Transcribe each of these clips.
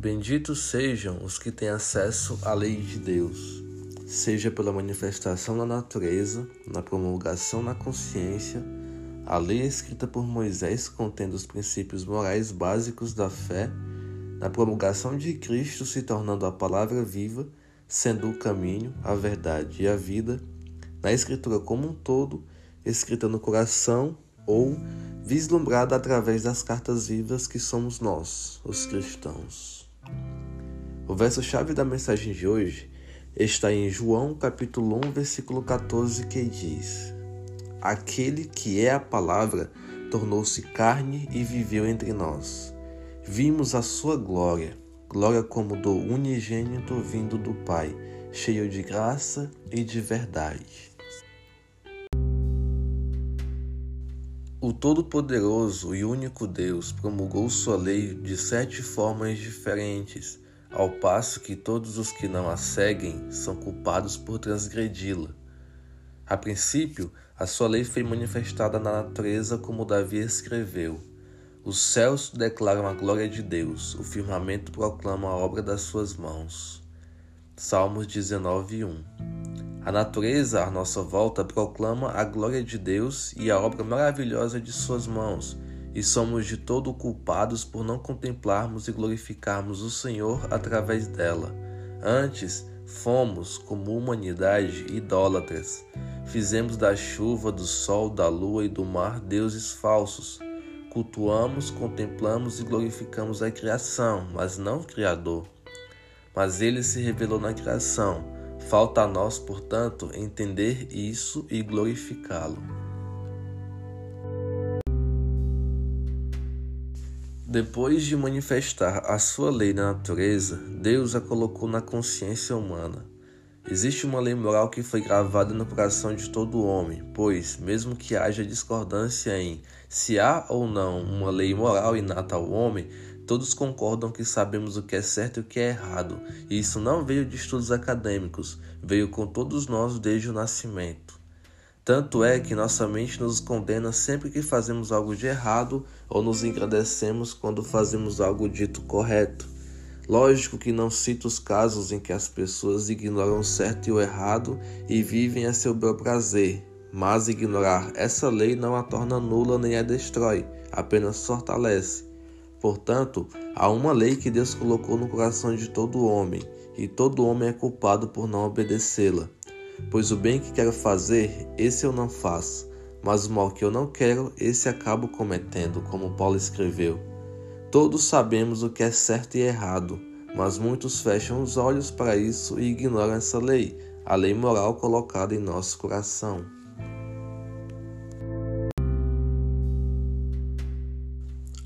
Benditos sejam os que têm acesso à lei de Deus, seja pela manifestação na natureza, na promulgação na consciência, a lei escrita por Moisés contendo os princípios morais básicos da fé, na promulgação de Cristo se tornando a palavra viva, sendo o caminho, a verdade e a vida, na Escritura como um todo, escrita no coração ou vislumbrada através das cartas vivas que somos nós, os cristãos. O verso-chave da mensagem de hoje está em João capítulo 1, versículo 14, que diz: Aquele que é a palavra tornou-se carne e viveu entre nós. Vimos a sua glória, glória como do unigênito vindo do Pai, cheio de graça e de verdade. O Todo-Poderoso e único Deus promulgou sua lei de sete formas diferentes, ao passo que todos os que não a seguem são culpados por transgredi-la. A princípio, a sua lei foi manifestada na natureza, como Davi escreveu. Os céus declaram a glória de Deus, o firmamento proclama a obra das suas mãos. Salmos 19, 1 a natureza à nossa volta proclama a glória de Deus e a obra maravilhosa de Suas mãos, e somos de todo culpados por não contemplarmos e glorificarmos o Senhor através dela. Antes, fomos, como humanidade, idólatras. Fizemos da chuva, do sol, da lua e do mar deuses falsos. Cultuamos, contemplamos e glorificamos a criação, mas não o Criador. Mas ele se revelou na criação Falta a nós, portanto, entender isso e glorificá-lo. Depois de manifestar a sua lei na natureza, Deus a colocou na consciência humana. Existe uma lei moral que foi gravada no coração de todo homem, pois, mesmo que haja discordância em se há ou não uma lei moral inata ao homem, Todos concordam que sabemos o que é certo e o que é errado, e isso não veio de estudos acadêmicos, veio com todos nós desde o nascimento. Tanto é que nossa mente nos condena sempre que fazemos algo de errado ou nos engrandecemos quando fazemos algo dito correto. Lógico que não cito os casos em que as pessoas ignoram o certo e o errado e vivem a seu bel prazer, mas ignorar essa lei não a torna nula nem a destrói, apenas fortalece. Portanto, há uma lei que Deus colocou no coração de todo homem, e todo homem é culpado por não obedecê-la. Pois o bem que quero fazer, esse eu não faço, mas o mal que eu não quero, esse acabo cometendo, como Paulo escreveu. Todos sabemos o que é certo e errado, mas muitos fecham os olhos para isso e ignoram essa lei, a lei moral colocada em nosso coração.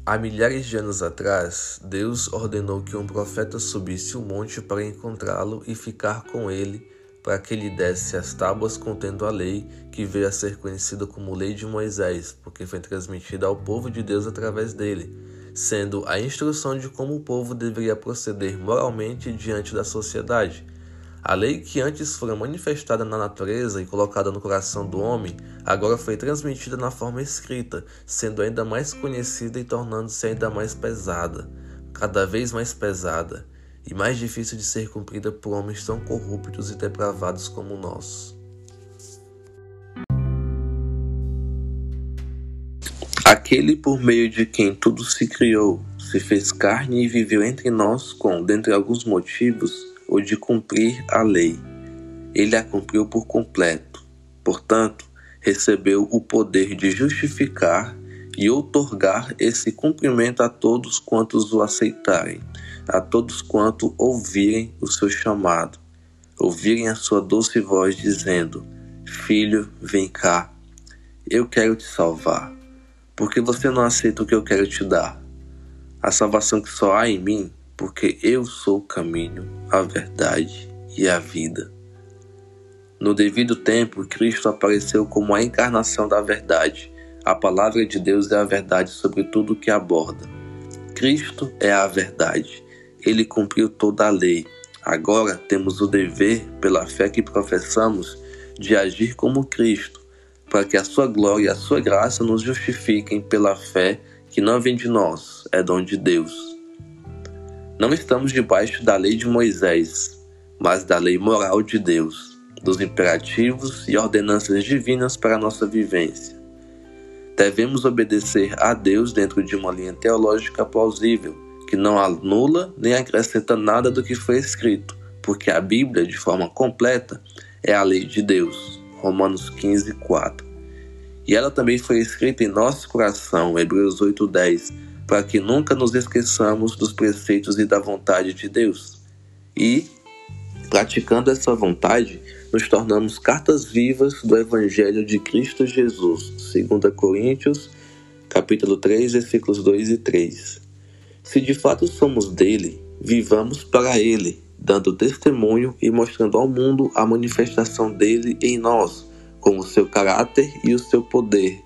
Há milhares de anos atrás, Deus ordenou que um profeta subisse o monte para encontrá-lo e ficar com ele, para que lhe desse as tábuas contendo a lei, que veio a ser conhecida como Lei de Moisés, porque foi transmitida ao povo de Deus através dele, sendo a instrução de como o povo deveria proceder moralmente diante da sociedade. A lei que antes fora manifestada na natureza e colocada no coração do homem, agora foi transmitida na forma escrita, sendo ainda mais conhecida e tornando-se ainda mais pesada, cada vez mais pesada, e mais difícil de ser cumprida por homens tão corruptos e depravados como nós. Aquele por meio de quem tudo se criou, se fez carne e viveu entre nós com, dentre alguns motivos, ou de cumprir a lei. Ele a cumpriu por completo. Portanto, recebeu o poder de justificar e outorgar esse cumprimento a todos quantos o aceitarem, a todos quanto ouvirem o seu chamado, ouvirem a sua doce voz dizendo: Filho, vem cá, eu quero te salvar, porque você não aceita o que eu quero te dar. A salvação que só há em mim porque eu sou o caminho, a verdade e a vida. No devido tempo, Cristo apareceu como a encarnação da verdade. A palavra de Deus é a verdade sobre tudo o que aborda. Cristo é a verdade. Ele cumpriu toda a lei. Agora temos o dever, pela fé que professamos, de agir como Cristo, para que a sua glória e a sua graça nos justifiquem pela fé que não vem de nós, é dom de Deus. Não estamos debaixo da lei de Moisés, mas da lei moral de Deus, dos imperativos e ordenanças divinas para a nossa vivência. Devemos obedecer a Deus dentro de uma linha teológica plausível, que não anula nem acrescenta nada do que foi escrito, porque a Bíblia, de forma completa, é a lei de Deus. Romanos 15, 4. E ela também foi escrita em nosso coração, Hebreus 8:10, para que nunca nos esqueçamos dos preceitos e da vontade de Deus. E, praticando essa vontade, nos tornamos cartas vivas do Evangelho de Cristo Jesus, 2 Coríntios, capítulo 3, versículos 2 e 3. Se de fato somos dele, vivamos para ele, dando testemunho e mostrando ao mundo a manifestação dele em nós, com o seu caráter e o seu poder,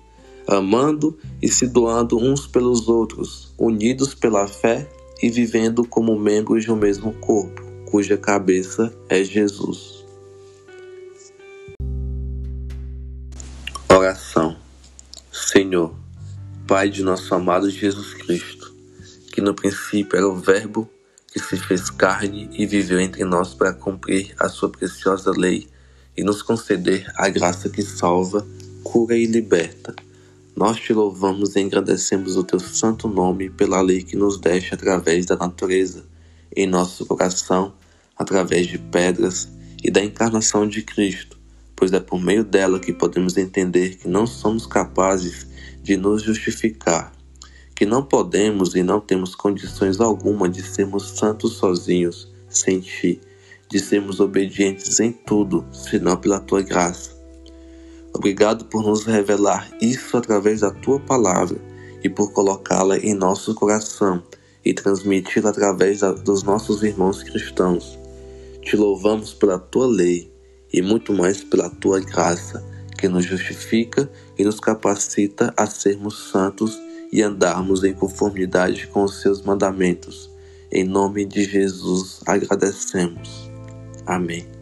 amando e se doando uns pelos outros, unidos pela fé e vivendo como membros de um mesmo corpo, cuja cabeça é Jesus. Oração Senhor, Pai de nosso amado Jesus Cristo, que no princípio era o Verbo que se fez carne e viveu entre nós para cumprir a sua preciosa lei e nos conceder a graça que salva, cura e liberta. Nós te louvamos e agradecemos o teu santo nome pela lei que nos deixa através da natureza, em nosso coração, através de pedras e da encarnação de Cristo, pois é por meio dela que podemos entender que não somos capazes de nos justificar, que não podemos e não temos condições alguma de sermos santos sozinhos, sem ti de sermos obedientes em tudo, senão pela tua graça. Obrigado por nos revelar isso através da tua palavra e por colocá-la em nosso coração e transmiti-la através dos nossos irmãos cristãos. Te louvamos pela tua lei e muito mais pela tua graça, que nos justifica e nos capacita a sermos santos e andarmos em conformidade com os seus mandamentos. Em nome de Jesus agradecemos. Amém.